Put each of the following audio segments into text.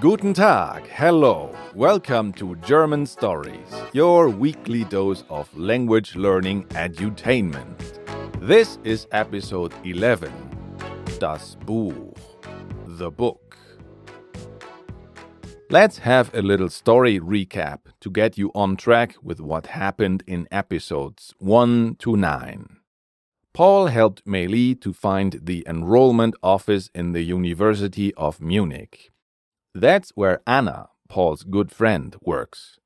Guten Tag, hello. Welcome to German Stories, your weekly dose of language learning edutainment. This is episode 11 Das Buch, the book. Let's have a little story recap to get you on track with what happened in episodes 1 to 9. Paul helped Meili to find the enrollment office in the University of Munich. That's where Anna, Paul's good friend, works.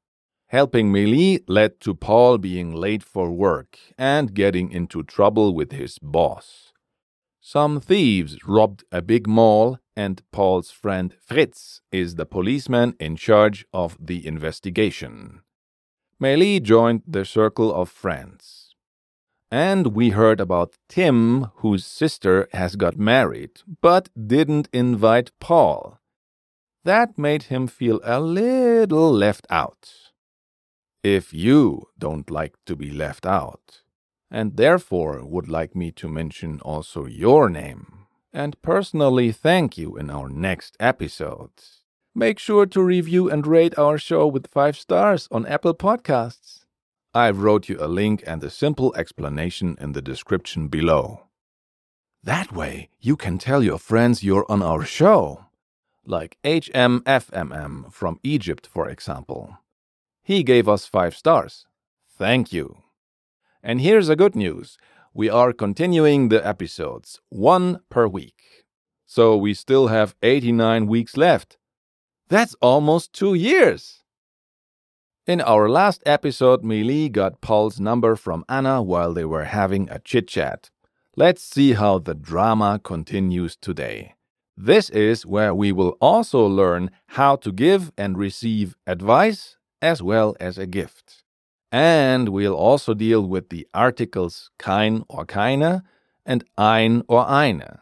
Helping Meili led to Paul being late for work and getting into trouble with his boss. Some thieves robbed a big mall, and Paul's friend Fritz is the policeman in charge of the investigation. Meili joined the circle of friends. And we heard about Tim, whose sister has got married, but didn't invite Paul. That made him feel a little left out. If you don't like to be left out, and therefore would like me to mention also your name, and personally thank you in our next episode, make sure to review and rate our show with five stars on Apple Podcasts. I've wrote you a link and a simple explanation in the description below. That way, you can tell your friends you're on our show like HMFMM from Egypt, for example. He gave us five stars. Thank you. And here's the good news we are continuing the episodes, one per week. So we still have 89 weeks left. That's almost two years. In our last episode, Meili got Paul's number from Anna while they were having a chit chat. Let's see how the drama continues today. This is where we will also learn how to give and receive advice as well as a gift. And we'll also deal with the articles kein or keine and ein or eine,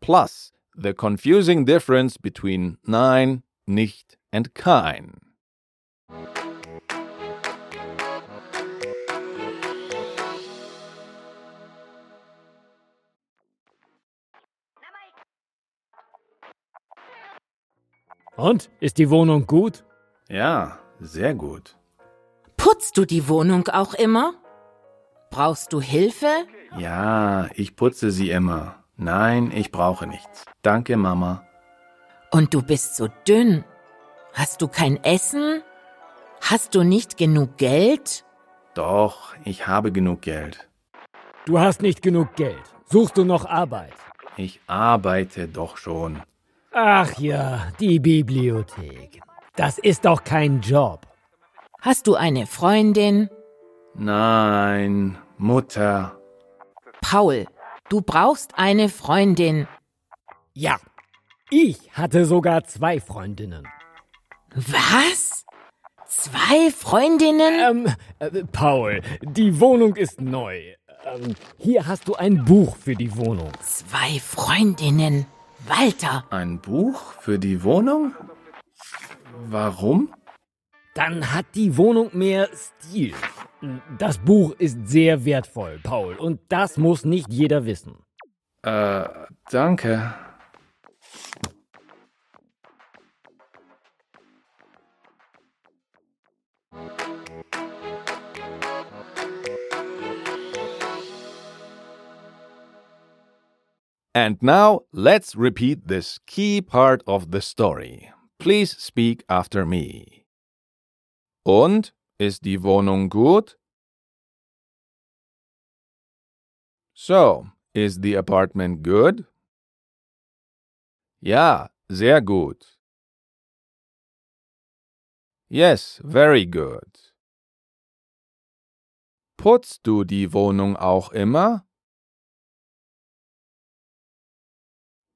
plus the confusing difference between nein, nicht, and kein. Und? Ist die Wohnung gut? Ja, sehr gut. Putzt du die Wohnung auch immer? Brauchst du Hilfe? Ja, ich putze sie immer. Nein, ich brauche nichts. Danke, Mama. Und du bist so dünn. Hast du kein Essen? Hast du nicht genug Geld? Doch, ich habe genug Geld. Du hast nicht genug Geld. Suchst du noch Arbeit? Ich arbeite doch schon. Ach ja, die Bibliothek. Das ist doch kein Job. Hast du eine Freundin? Nein, Mutter. Paul, du brauchst eine Freundin. Ja, ich hatte sogar zwei Freundinnen. Was? Zwei Freundinnen? Ähm, äh, Paul, die Wohnung ist neu. Ähm, hier hast du ein Buch für die Wohnung. Zwei Freundinnen. Walter. Ein Buch für die Wohnung? Warum? Dann hat die Wohnung mehr Stil. Das Buch ist sehr wertvoll, Paul, und das muss nicht jeder wissen. Äh, danke. And now let's repeat this key part of the story. Please speak after me. Und ist die Wohnung gut? So, is the apartment good? Ja, sehr gut. Yes, very good. Putzt du die Wohnung auch immer?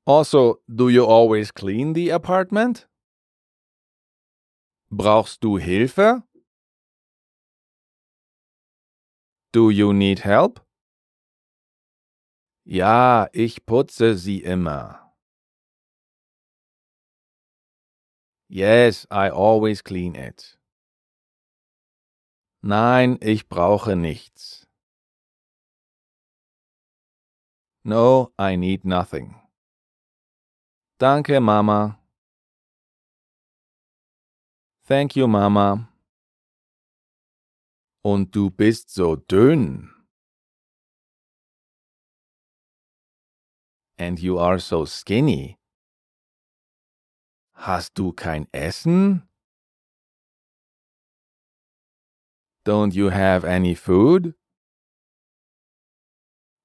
Also, do you always clean the apartment? Brauchst du Hilfe? Do you need help? Ja, ich putze sie immer. Yes, I always clean it. Nein, ich brauche nichts. No, I need nothing. Danke, Mama. Thank you, Mama. Und du bist so dünn. And you are so skinny. Hast du kein Essen? Don't you have any food?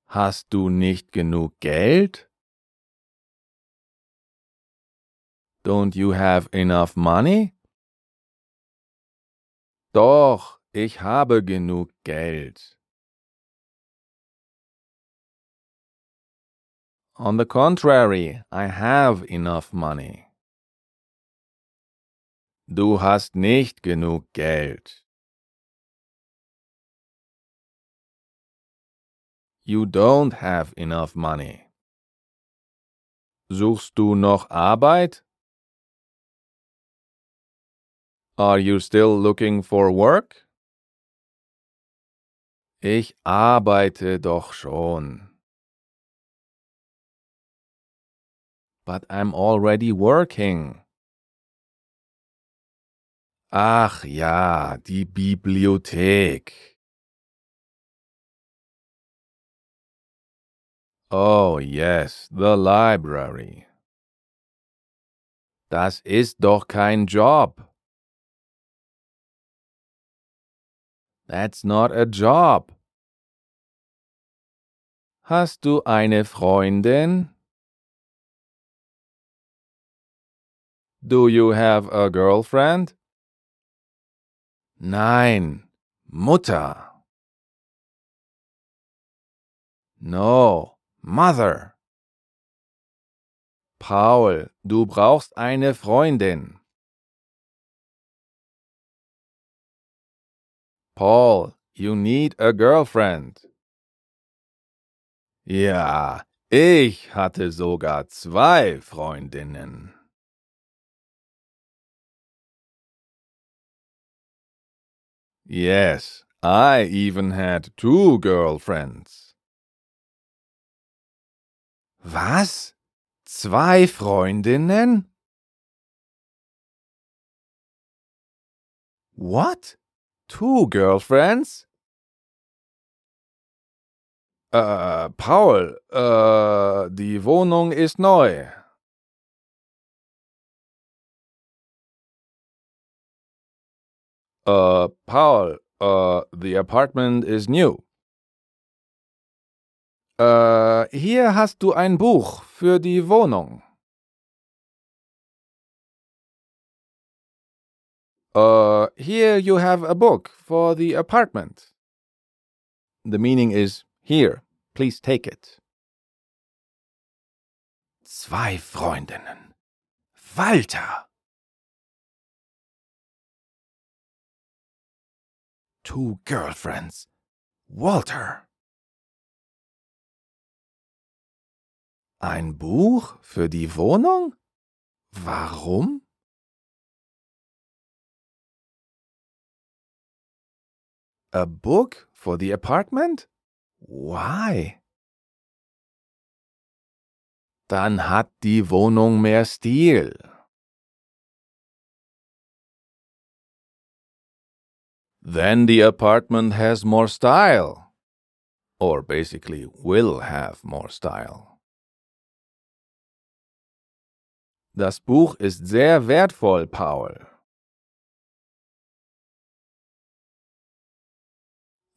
Hast du nicht genug Geld? Don't you have enough money? Doch, ich habe genug Geld. On the contrary, I have enough money. Du hast nicht genug Geld. You don't have enough money. Suchst du noch Arbeit? Are you still looking for work? Ich arbeite doch schon. But I'm already working. Ach ja, die Bibliothek. Oh yes, the library. Das ist doch kein Job. That's not a job. Hast du eine Freundin? Do you have a girlfriend? Nein, Mutter. No, Mother. Paul, du brauchst eine Freundin. Paul, you need a girlfriend. Ja, ich hatte sogar zwei Freundinnen. Yes, I even had two girlfriends. Was? Zwei Freundinnen? What? Two girlfriends? Äh, Paul, äh, die Wohnung ist neu. Uh, Paul, uh, the apartment is new. Uh, hier hast du ein Buch für die Wohnung. Uh, here you have a book for the apartment. The meaning is here, please take it. Zwei Freundinnen. Walter. Two girlfriends. Walter. Ein Buch für die Wohnung? Warum? A book for the apartment? Why? Dann hat die Wohnung mehr Stil. Then the apartment has more style. Or basically will have more style. Das Buch ist sehr wertvoll, Paul.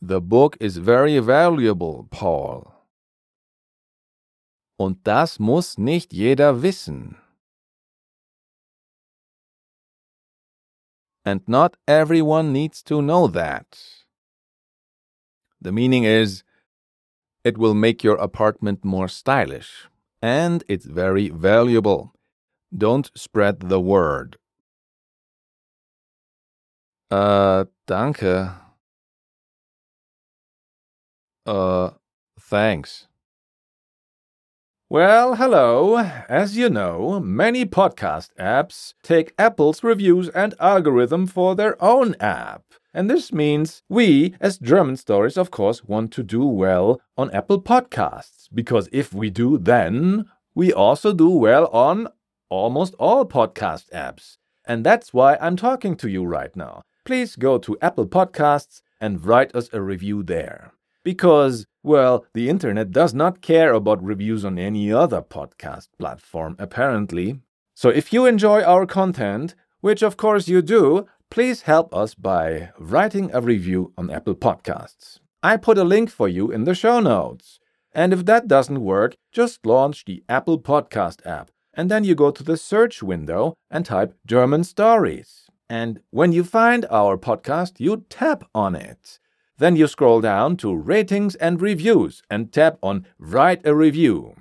The book is very valuable, Paul. Und das muss nicht jeder wissen. And not everyone needs to know that. The meaning is, it will make your apartment more stylish, and it's very valuable. Don't spread the word. Uh, danke. Uh, thanks. Well, hello. As you know, many podcast apps take Apple's reviews and algorithm for their own app. And this means we, as German Stories, of course, want to do well on Apple Podcasts. Because if we do, then we also do well on almost all podcast apps. And that's why I'm talking to you right now. Please go to Apple Podcasts and write us a review there. Because, well, the internet does not care about reviews on any other podcast platform, apparently. So if you enjoy our content, which of course you do, please help us by writing a review on Apple Podcasts. I put a link for you in the show notes. And if that doesn't work, just launch the Apple Podcast app and then you go to the search window and type German Stories. And when you find our podcast, you tap on it. Then you scroll down to Ratings and Reviews and tap on Write a Review.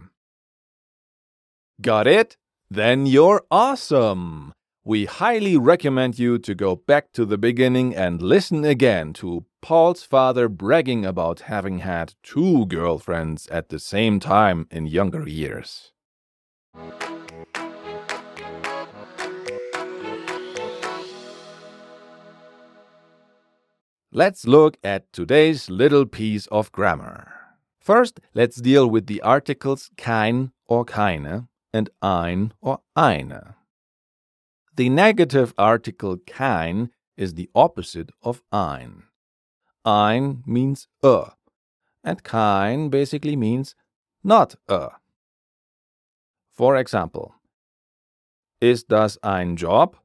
Got it? Then you're awesome! We highly recommend you to go back to the beginning and listen again to Paul's father bragging about having had two girlfriends at the same time in younger years. Let's look at today's little piece of grammar. First, let's deal with the articles kein or keine and ein or eine. The negative article kein is the opposite of ein. Ein means a, and kein basically means not a. For example, ist das ein Job?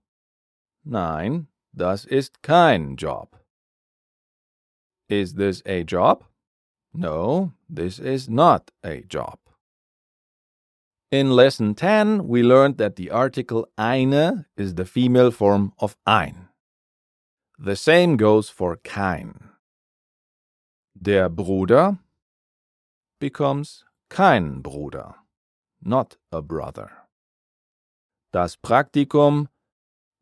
Nein, das ist kein Job. Is this a job? No, this is not a job. In lesson 10, we learned that the article eine is the female form of ein. The same goes for kein. Der Bruder becomes kein Bruder, not a brother. Das Praktikum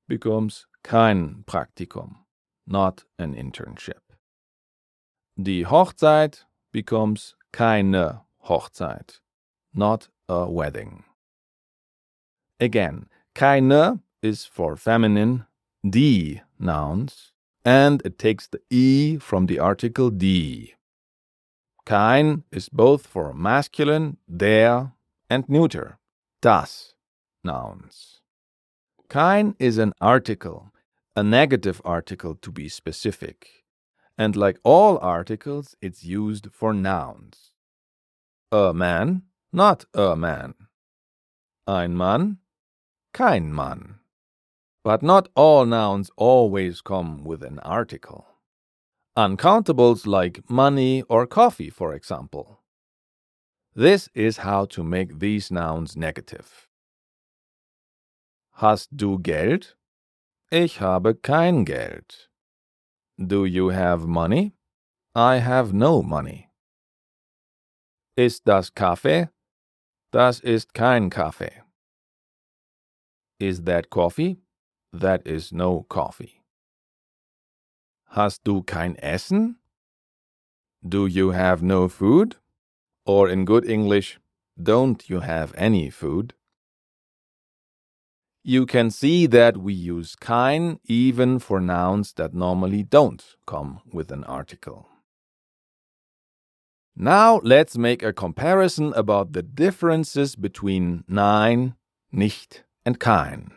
becomes kein Praktikum, not an internship. Die Hochzeit becomes keine Hochzeit, not a wedding. Again, keine is for feminine, die nouns, and it takes the e from the article die. Kein is both for masculine, der, and neuter, das nouns. Kein is an article, a negative article to be specific and like all articles, it's used for nouns. A man, not a man. Ein Mann, kein Mann. But not all nouns always come with an article. Uncountables like money or coffee, for example. This is how to make these nouns negative. Hast du Geld? Ich habe kein Geld. Do you have money? I have no money. Ist das Kaffee? Das ist kein Kaffee. Is that coffee? That is no coffee. Hast du kein Essen? Do you have no food? Or in good English, don't you have any food? You can see that we use kein even for nouns that normally don't come with an article. Now let's make a comparison about the differences between nein, nicht, and kein.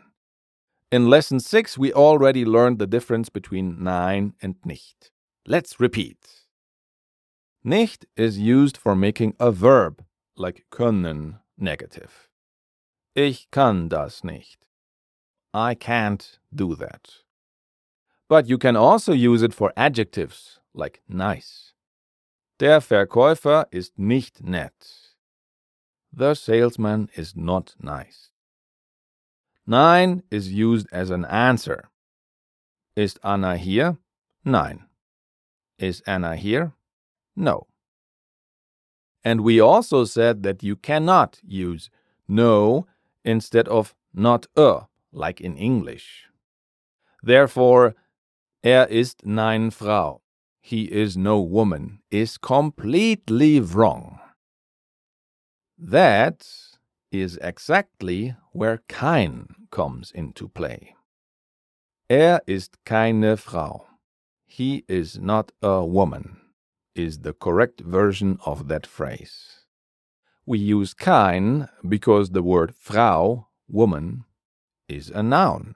In lesson 6, we already learned the difference between nein and nicht. Let's repeat. Nicht is used for making a verb, like können, negative. Ich kann das nicht. I can't do that. But you can also use it for adjectives like nice. Der Verkäufer ist nicht nett. The salesman is not nice. Nein is used as an answer. Ist Anna hier? Nein. Is Anna here? No. And we also said that you cannot use no instead of not a like in English. Therefore, er ist nein Frau, he is no woman, is completely wrong. That is exactly where kein comes into play. Er ist keine Frau. He is not a woman, is the correct version of that phrase. We use kein because the word Frau woman is a noun.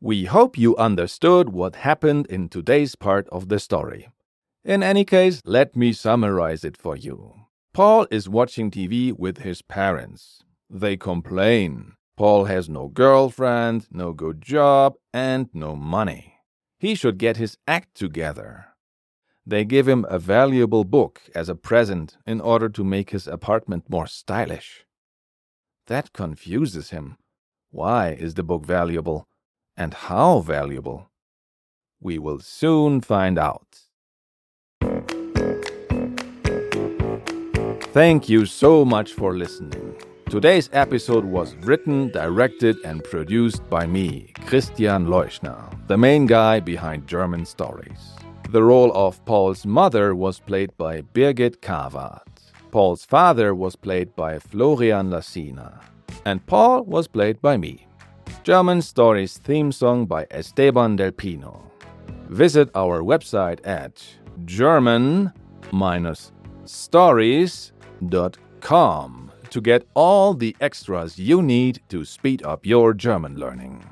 We hope you understood what happened in today's part of the story. In any case, let me summarize it for you. Paul is watching TV with his parents. They complain. Paul has no girlfriend, no good job, and no money. He should get his act together. They give him a valuable book as a present in order to make his apartment more stylish. That confuses him. Why is the book valuable? And how valuable? We will soon find out. Thank you so much for listening. Today's episode was written, directed, and produced by me, Christian Leuschner, the main guy behind German Stories. The role of Paul's mother was played by Birgit Kawat. Paul's father was played by Florian Lassina. And Paul was played by me. German Stories theme song by Esteban Del Pino. Visit our website at german-stories.com to get all the extras you need to speed up your German learning.